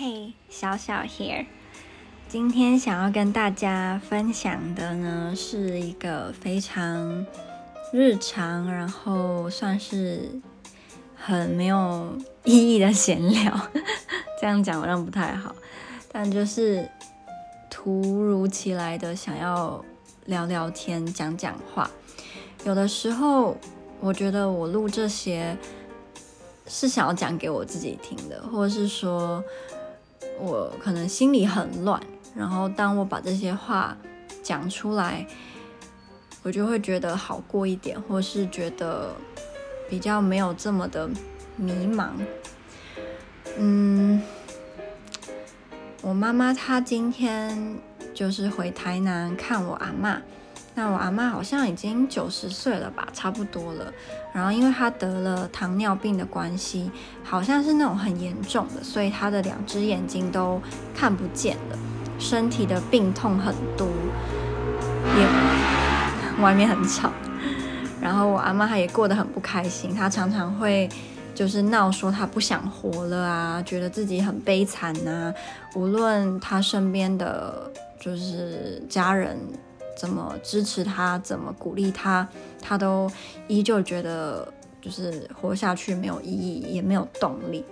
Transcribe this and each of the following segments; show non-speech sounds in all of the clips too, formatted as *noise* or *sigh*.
嘿，小小 here，今天想要跟大家分享的呢，是一个非常日常，然后算是很没有意义的闲聊。*laughs* 这样讲好像不太好，但就是突如其来的想要聊聊天、讲讲话。有的时候，我觉得我录这些是想要讲给我自己听的，或者是说。我可能心里很乱，然后当我把这些话讲出来，我就会觉得好过一点，或是觉得比较没有这么的迷茫。嗯，我妈妈她今天就是回台南看我阿嬷。那我阿妈好像已经九十岁了吧，差不多了。然后因为她得了糖尿病的关系，好像是那种很严重的，所以她的两只眼睛都看不见了，身体的病痛很多，也外面很吵。然后我阿妈她也过得很不开心，她常常会就是闹说她不想活了啊，觉得自己很悲惨呐。无论她身边的就是家人。怎么支持他，怎么鼓励他，他都依旧觉得就是活下去没有意义，也没有动力。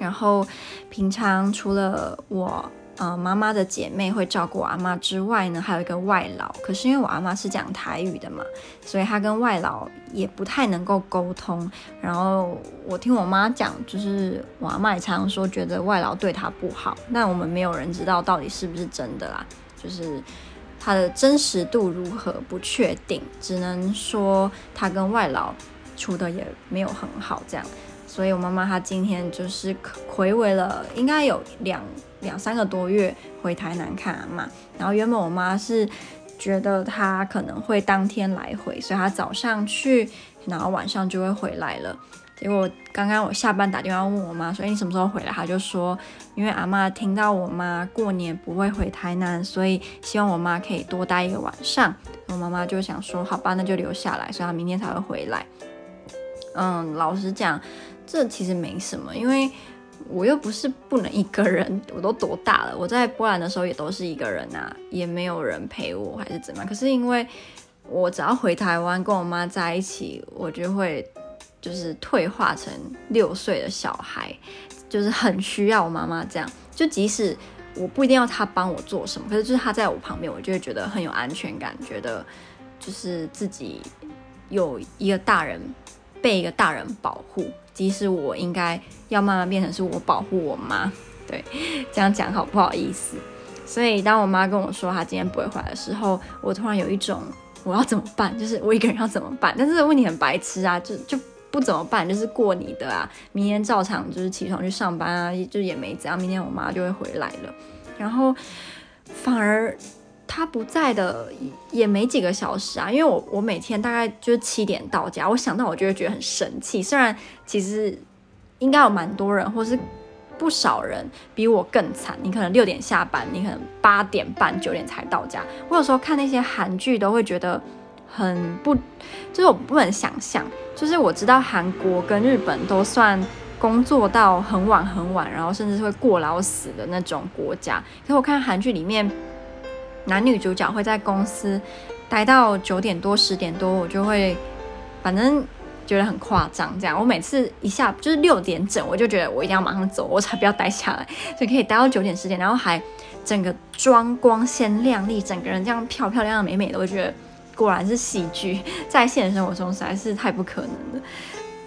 然后平常除了我呃妈妈的姐妹会照顾我阿妈之外呢，还有一个外劳。可是因为我阿妈是讲台语的嘛，所以她跟外劳也不太能够沟通。然后我听我妈讲，就是我阿妈也常常说觉得外劳对她不好，但我们没有人知道到底是不是真的啦，就是。他的真实度如何不确定，只能说他跟外劳处的也没有很好，这样。所以我妈妈她今天就是睽违了，应该有两两三个多月回台南看阿妈。然后原本我妈是觉得她可能会当天来回，所以她早上去，然后晚上就会回来了。结果刚刚我下班打电话问我妈说：“，你什么时候回来？”她就说：“因为阿嬷听到我妈过年不会回台南，所以希望我妈可以多待一个晚上。”我妈妈就想说：“好吧，那就留下来。”所以她明天才会回来。嗯，老实讲，这其实没什么，因为我又不是不能一个人。我都多大了？我在波兰的时候也都是一个人啊，也没有人陪我，还是怎么？可是因为我只要回台湾跟我妈在一起，我就会。就是退化成六岁的小孩，就是很需要我妈妈这样。就即使我不一定要她帮我做什么，可是就是她在我旁边，我就会觉得很有安全感，觉得就是自己有一个大人被一个大人保护。即使我应该要慢慢变成是我保护我妈，对，这样讲好不好意思？所以当我妈跟我说她今天不会回来的时候，我突然有一种我要怎么办？就是我一个人要怎么办？但是问题很白痴啊，就就。不怎么办，就是过你的啊，明天照常就是起床去上班啊，就也没怎样。明天我妈就会回来了，然后反而她不在的也没几个小时啊，因为我我每天大概就是七点到家，我想到我就会觉得很生气。虽然其实应该有蛮多人，或是不少人比我更惨，你可能六点下班，你可能八点半九点才到家。我有时候看那些韩剧都会觉得。很不，就是我不能想象，就是我知道韩国跟日本都算工作到很晚很晚，然后甚至是会过劳死的那种国家。可是我看韩剧里面，男女主角会在公司待到九点多十点多，我就会反正觉得很夸张。这样，我每次一下就是六点整，我就觉得我一定要马上走，我才不要待下来，所以可以待到九点十点，然后还整个妆光鲜亮丽，整个人这样漂漂亮亮美美的，我觉得。果然是喜剧，*laughs* 在现实生活中实在是太不可能了。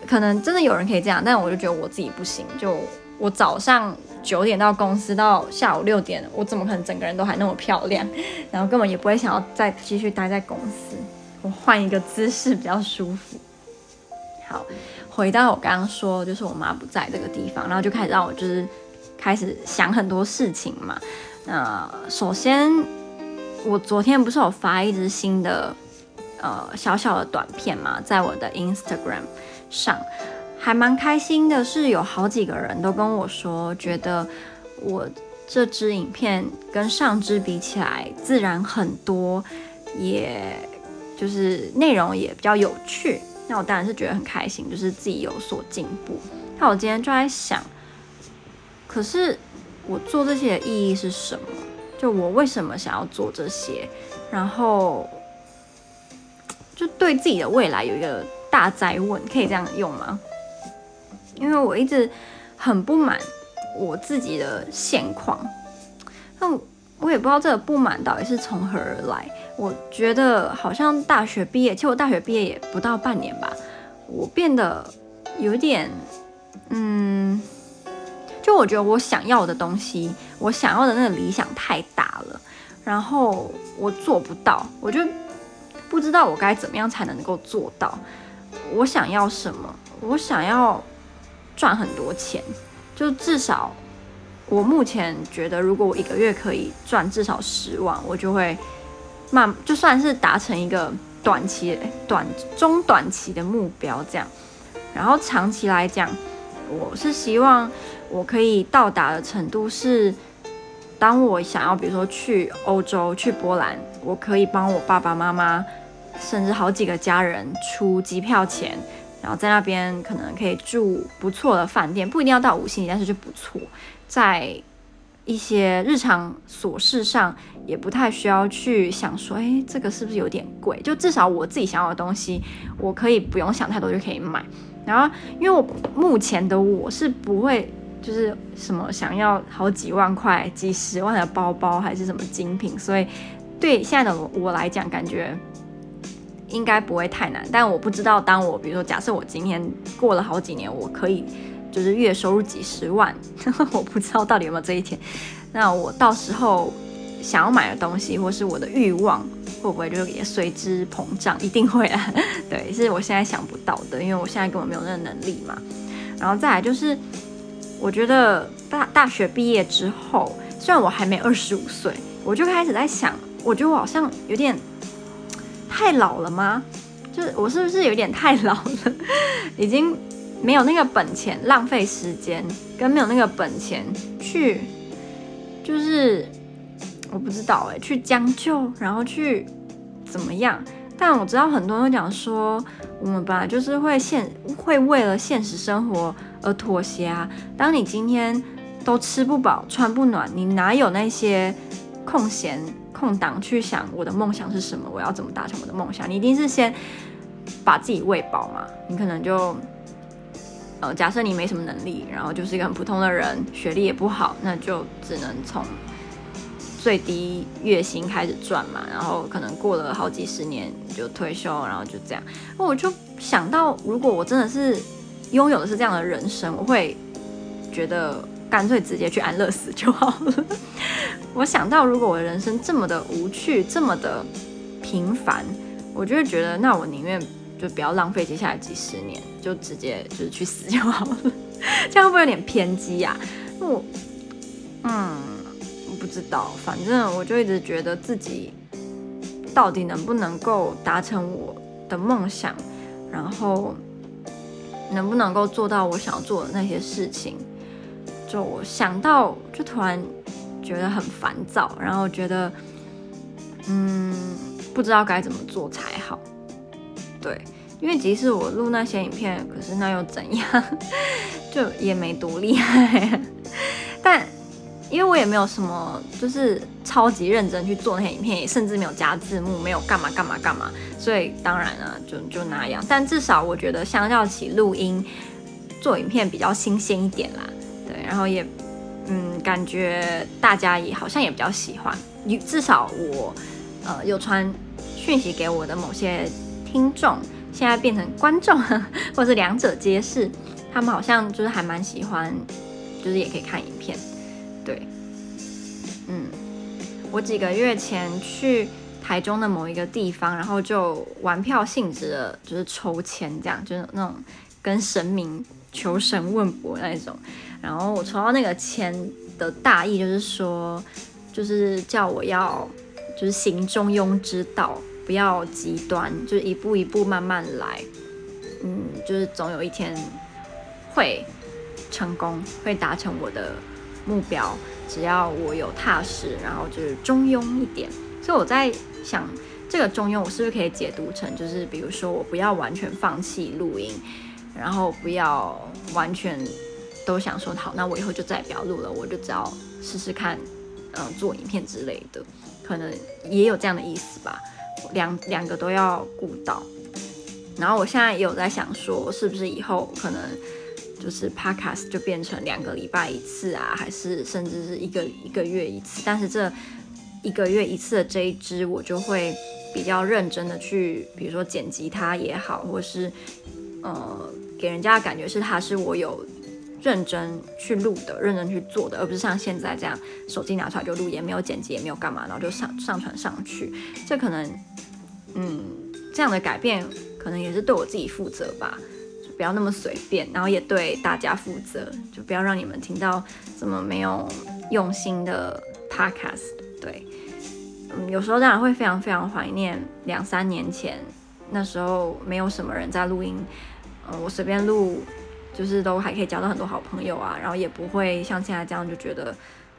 可能真的有人可以这样，但我就觉得我自己不行。就我早上九点到公司，到下午六点，我怎么可能整个人都还那么漂亮？*laughs* 然后根本也不会想要再继续待在公司。我换一个姿势比较舒服。好，回到我刚刚说，就是我妈不在这个地方，然后就开始让我就是开始想很多事情嘛。那首先。我昨天不是有发一支新的，呃，小小的短片嘛，在我的 Instagram 上，还蛮开心的，是有好几个人都跟我说，觉得我这支影片跟上支比起来自然很多，也就是内容也比较有趣。那我当然是觉得很开心，就是自己有所进步。那我今天就在想，可是我做这些的意义是什么？就我为什么想要做这些？然后就对自己的未来有一个大灾问，可以这样用吗？因为我一直很不满我自己的现况，但我也不知道这个不满到底是从何而来。我觉得好像大学毕业，其实我大学毕业也不到半年吧，我变得有点，嗯，就我觉得我想要的东西，我想要的那个理想太大了，然后我做不到，我就不知道我该怎么样才能够做到。我想要什么？我想要。赚很多钱，就至少我目前觉得，如果我一个月可以赚至少十万，我就会慢，就算是达成一个短期、短中短期的目标这样。然后长期来讲，我是希望我可以到达的程度是，当我想要，比如说去欧洲、去波兰，我可以帮我爸爸妈妈，甚至好几个家人出机票钱。然后在那边可能可以住不错的饭店，不一定要到五星级，但是就不错。在一些日常琐事上，也不太需要去想说，哎，这个是不是有点贵？就至少我自己想要的东西，我可以不用想太多就可以买。然后，因为我目前的我是不会，就是什么想要好几万块、几十万的包包，还是什么精品，所以对现在的我来讲，感觉。应该不会太难，但我不知道，当我比如说，假设我今天过了好几年，我可以就是月收入几十万，*laughs* 我不知道到底有没有这一天。那我到时候想要买的东西，或是我的欲望，会不会就也随之膨胀？一定会啊，*laughs* 对，是我现在想不到的，因为我现在根本没有那个能力嘛。然后再来就是，我觉得大大学毕业之后，虽然我还没二十五岁，我就开始在想，我觉得我好像有点。太老了吗？就是我是不是有点太老了？已经没有那个本钱浪费时间，跟没有那个本钱去，就是我不知道哎，去将就，然后去怎么样？但我知道很多人讲说，我们本来就是会现会为了现实生活而妥协啊。当你今天都吃不饱穿不暖，你哪有那些空闲？空档去想我的梦想是什么，我要怎么达成我的梦想？你一定是先把自己喂饱嘛。你可能就呃，假设你没什么能力，然后就是一个很普通的人，学历也不好，那就只能从最低月薪开始赚嘛。然后可能过了好几十年就退休，然后就这样。那我就想到，如果我真的是拥有的是这样的人生，我会觉得。干脆直接去安乐死就好了。我想到，如果我的人生这么的无趣，这么的平凡，我就会觉得，那我宁愿就不要浪费接下来几十年，就直接就是去死就好了。*laughs* 这样会不会有点偏激呀？我，嗯，不知道，反正我就一直觉得自己到底能不能够达成我的梦想，然后能不能够做到我想要做的那些事情。就我想到，就突然觉得很烦躁，然后觉得，嗯，不知道该怎么做才好。对，因为即使我录那些影片，可是那又怎样？*laughs* 就也没多厉害。因为我也没有什么，就是超级认真去做那些影片，也甚至没有加字幕，没有干嘛干嘛干嘛，所以当然啊，就就那样。但至少我觉得，相较起录音做影片，比较新鲜一点啦。对然后也，嗯，感觉大家也好像也比较喜欢，至少我，呃，有传讯息给我的某些听众，现在变成观众，*laughs* 或是两者皆是，他们好像就是还蛮喜欢，就是也可以看影片，对，嗯，我几个月前去台中的某一个地方，然后就玩票性质的，就是抽签这样，就是那种跟神明求神问卜那种。然后我抽到那个签的大意就是说，就是叫我要就是行中庸之道，不要极端，就是一步一步慢慢来，嗯，就是总有一天会成功，会达成我的目标。只要我有踏实，然后就是中庸一点。所以我在想，这个中庸我是不是可以解读成，就是比如说我不要完全放弃录音，然后不要完全。都想说好，那我以后就再也不要录了，我就只要试试看，嗯、做影片之类的，可能也有这样的意思吧。两两个都要顾到。然后我现在也有在想说，是不是以后可能就是 podcast 就变成两个礼拜一次啊，还是甚至是一个一个月一次？但是这一个月一次的这一支，我就会比较认真的去，比如说剪辑它也好，或是呃给人家的感觉是它是我有认真去录的，认真去做的，而不是像现在这样手机拿出来就录，也没有剪辑，也没有干嘛，然后就上上传上去。这可能嗯这样的改变，可能也是对我自己负责吧，不要那么随便，然后也对大家负责，就不要让你们听到这么没有用心的 podcast。对，嗯，有时候当然会非常非常怀念两三年前，那时候没有什么人在录音，嗯，我随便录，就是都还可以交到很多好朋友啊，然后也不会像现在这样就觉得，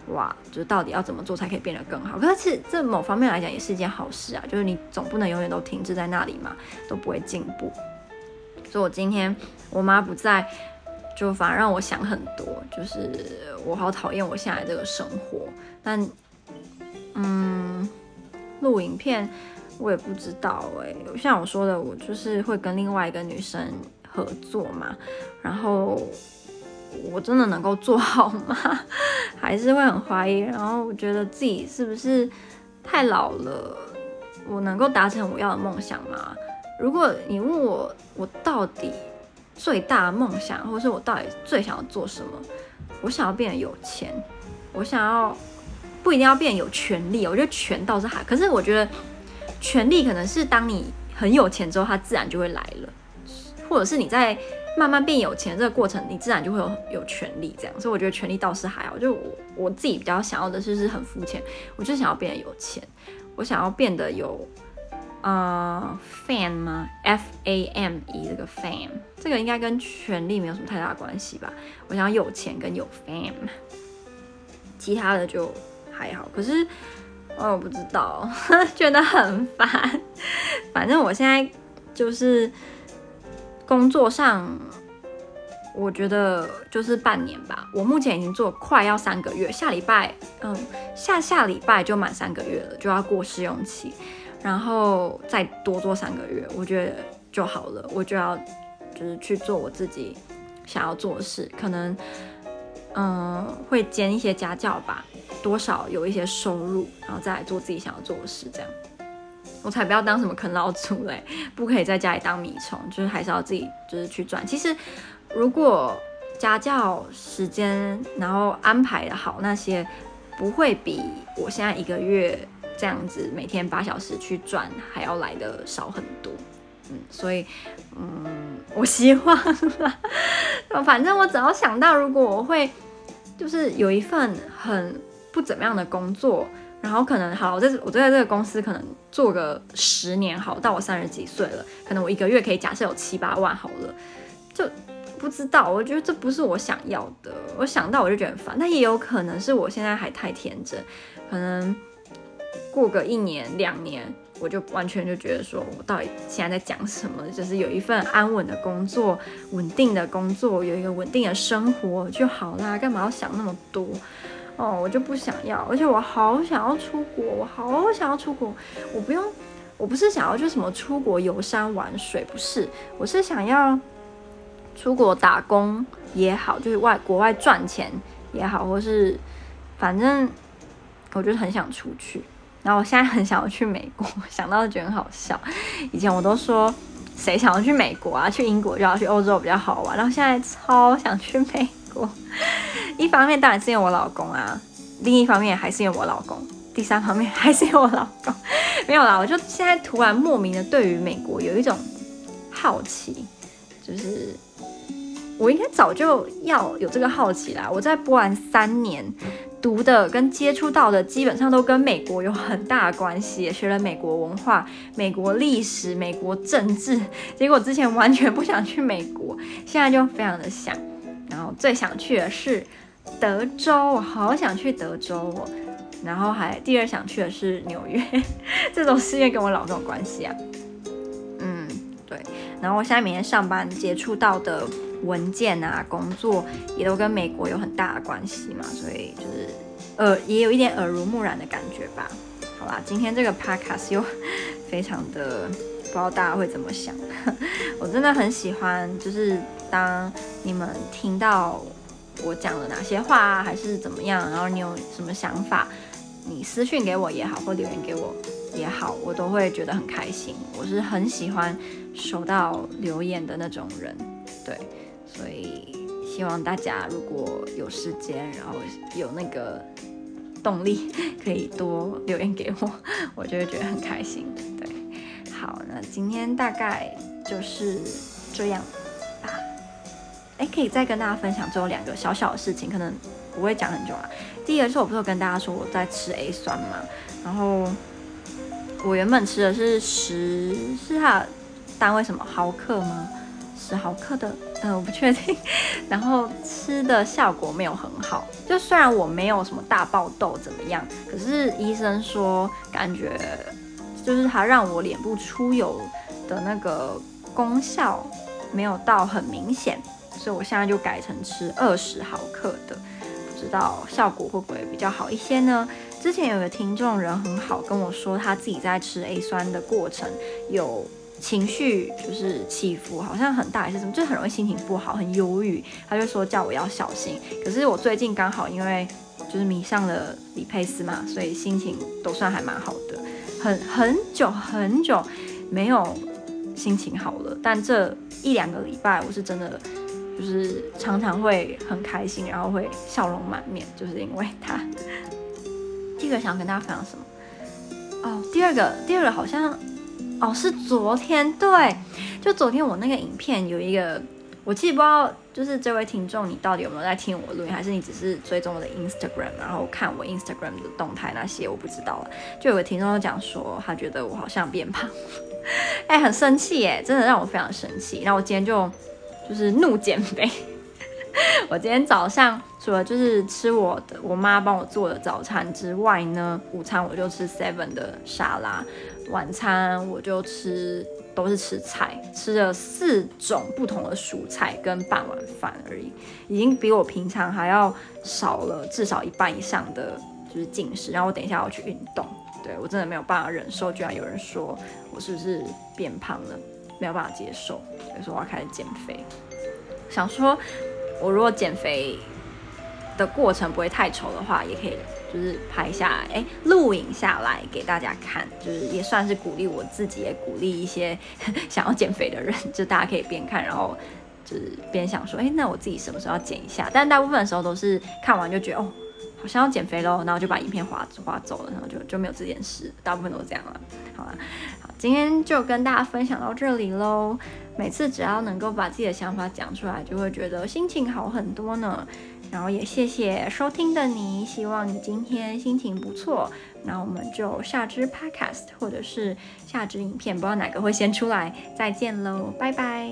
哇，就是到底要怎么做才可以变得更好？可是这某方面来讲也是一件好事啊，就是你总不能永远都停滞在那里嘛，都不会进步。所以我今天我妈不在，就反而让我想很多，就是我好讨厌我现在这个生活。但，嗯，录影片我也不知道哎、像我说的，我就是会跟另外一个女生合作嘛，然后。我真的能够做好吗？还是会很怀疑。然后我觉得自己是不是太老了？我能够达成我要的梦想吗？如果你问我，我到底最大的梦想，或者是我到底最想要做什么？我想要变得有钱，我想要不一定要变得有权利。我觉得权倒是还，可是我觉得权利可能是当你很有钱之后，它自然就会来了，或者是你在。慢慢变有钱这个过程，你自然就会有有权利这样，所以我觉得权利倒是还好。就我我自己比较想要的是是很肤浅，我就想要变得有钱，我想要变得有呃，fan 吗？F A M E 这个 fan，这个应该跟权利没有什么太大关系吧？我想有钱跟有 fame，其他的就还好。可是我不知道，*laughs* 觉得很烦。反正我现在就是。工作上，我觉得就是半年吧。我目前已经做快要三个月，下礼拜，嗯，下下礼拜就满三个月了，就要过试用期，然后再多做三个月，我觉得就好了。我就要就是去做我自己想要做的事，可能嗯会兼一些家教吧，多少有一些收入，然后再来做自己想要做的事，这样。我才不要当什么啃老族嘞，不可以在家里当米虫，就是还是要自己就是去赚。其实如果家教时间然后安排的好，那些不会比我现在一个月这样子每天八小时去赚还要来的少很多。嗯，所以嗯，我希望啦，反正我只要想到如果我会就是有一份很不怎么样的工作。然后可能好，我在我在这个公司可能做个十年好，到我三十几岁了，可能我一个月可以假设有七八万好了，就不知道，我觉得这不是我想要的，我想到我就觉得很烦。那也有可能是我现在还太天真，可能过个一年两年，我就完全就觉得说我到底现在在讲什么？就是有一份安稳的工作，稳定的工作，有一个稳定的生活就好啦，干嘛要想那么多？哦，我就不想要，而且我好想要出国，我好想要出国。我不用，我不是想要就什么出国游山玩水，不是，我是想要出国打工也好，就是外国外赚钱也好，或是反正我就是很想出去。然后我现在很想要去美国，*laughs* 想到就觉得很好笑。以前我都说谁想要去美国啊？去英国就要去欧洲比较好玩，然后现在超想去美国。*laughs* 一方面当然是因为我老公啊，另一方面还是因为我老公，第三方面还是因为我老公。*laughs* 没有啦，我就现在突然莫名的对于美国有一种好奇，就是我应该早就要有这个好奇啦。我在波兰三年读的跟接触到的基本上都跟美国有很大的关系，也学了美国文化、美国历史、美国政治。结果之前完全不想去美国，现在就非常的想。然后最想去的是德州，我好想去德州哦。然后还第二想去的是纽约，*laughs* 这种事业跟我老公有关系啊。嗯，对。然后我现在每天上班接触到的文件啊、工作也都跟美国有很大的关系嘛，所以就是呃也有一点耳濡目染的感觉吧。好啦，今天这个 podcast 又非常的不知道大家会怎么想，*laughs* 我真的很喜欢，就是当你们听到我讲了哪些话啊，还是怎么样，然后你有什么想法，你私讯给我也好，或留言给我也好，我都会觉得很开心。我是很喜欢收到留言的那种人，对，所以希望大家如果有时间，然后有那个动力，可以多留言给我，我就会觉得很开心。对，好，那今天大概就是这样吧。哎，可以再跟大家分享最后两个小小的事情，可能不会讲很久啊。第一个是我不是有跟大家说我在吃 A 酸嘛，然后我原本吃的是十，是它单位什么毫克吗？十毫克的，嗯、呃，我不确定。*laughs* 然后吃的效果没有很好，就虽然我没有什么大爆痘怎么样，可是医生说感觉就是它让我脸部出油的那个功效没有到很明显，所以我现在就改成吃二十毫克的。不知道效果会不会比较好一些呢？之前有个听众人很好，跟我说他自己在吃 A 酸的过程有情绪就是起伏，好像很大还是什么，就很容易心情不好，很忧郁。他就说叫我要小心。可是我最近刚好因为就是迷上了李佩斯嘛，所以心情都算还蛮好的。很很久很久没有心情好了，但这一两个礼拜我是真的。就是常常会很开心，然后会笑容满面，就是因为他。第一个想要跟大家分享什么？哦，第二个，第二个好像，哦，是昨天，对，就昨天我那个影片有一个，我其实不知道，就是这位听众，你到底有没有在听我录音，还是你只是追踪我的 Instagram，然后看我 Instagram 的动态那些，我不知道了。就有个听众讲说，他觉得我好像变胖，*laughs* 哎，很生气耶，真的让我非常生气。然后我今天就。就是怒减肥。*laughs* 我今天早上除了就是吃我的我妈帮我做的早餐之外呢，午餐我就吃 Seven 的沙拉，晚餐我就吃都是吃菜，吃了四种不同的蔬菜跟半碗饭而已，已经比我平常还要少了至少一半以上的就是进食。然后我等一下要去运动，对，我真的没有办法忍受，居然有人说我是不是变胖了。没有办法接受，所以说我要开始减肥。想说，我如果减肥的过程不会太丑的话，也可以就是拍下来，哎，录影下来给大家看，就是也算是鼓励我自己，也鼓励一些 *laughs* 想要减肥的人，就大家可以边看，然后就是边想说，哎，那我自己什么时候要减一下？但大部分的时候都是看完就觉得，哦，好像要减肥喽，然后就把影片划划走了，然后就就没有这件事，大部分都是这样了。好了。今天就跟大家分享到这里喽。每次只要能够把自己的想法讲出来，就会觉得心情好很多呢。然后也谢谢收听的你，希望你今天心情不错。那我们就下支 podcast 或者是下支影片，不知道哪个会先出来。再见喽，拜拜。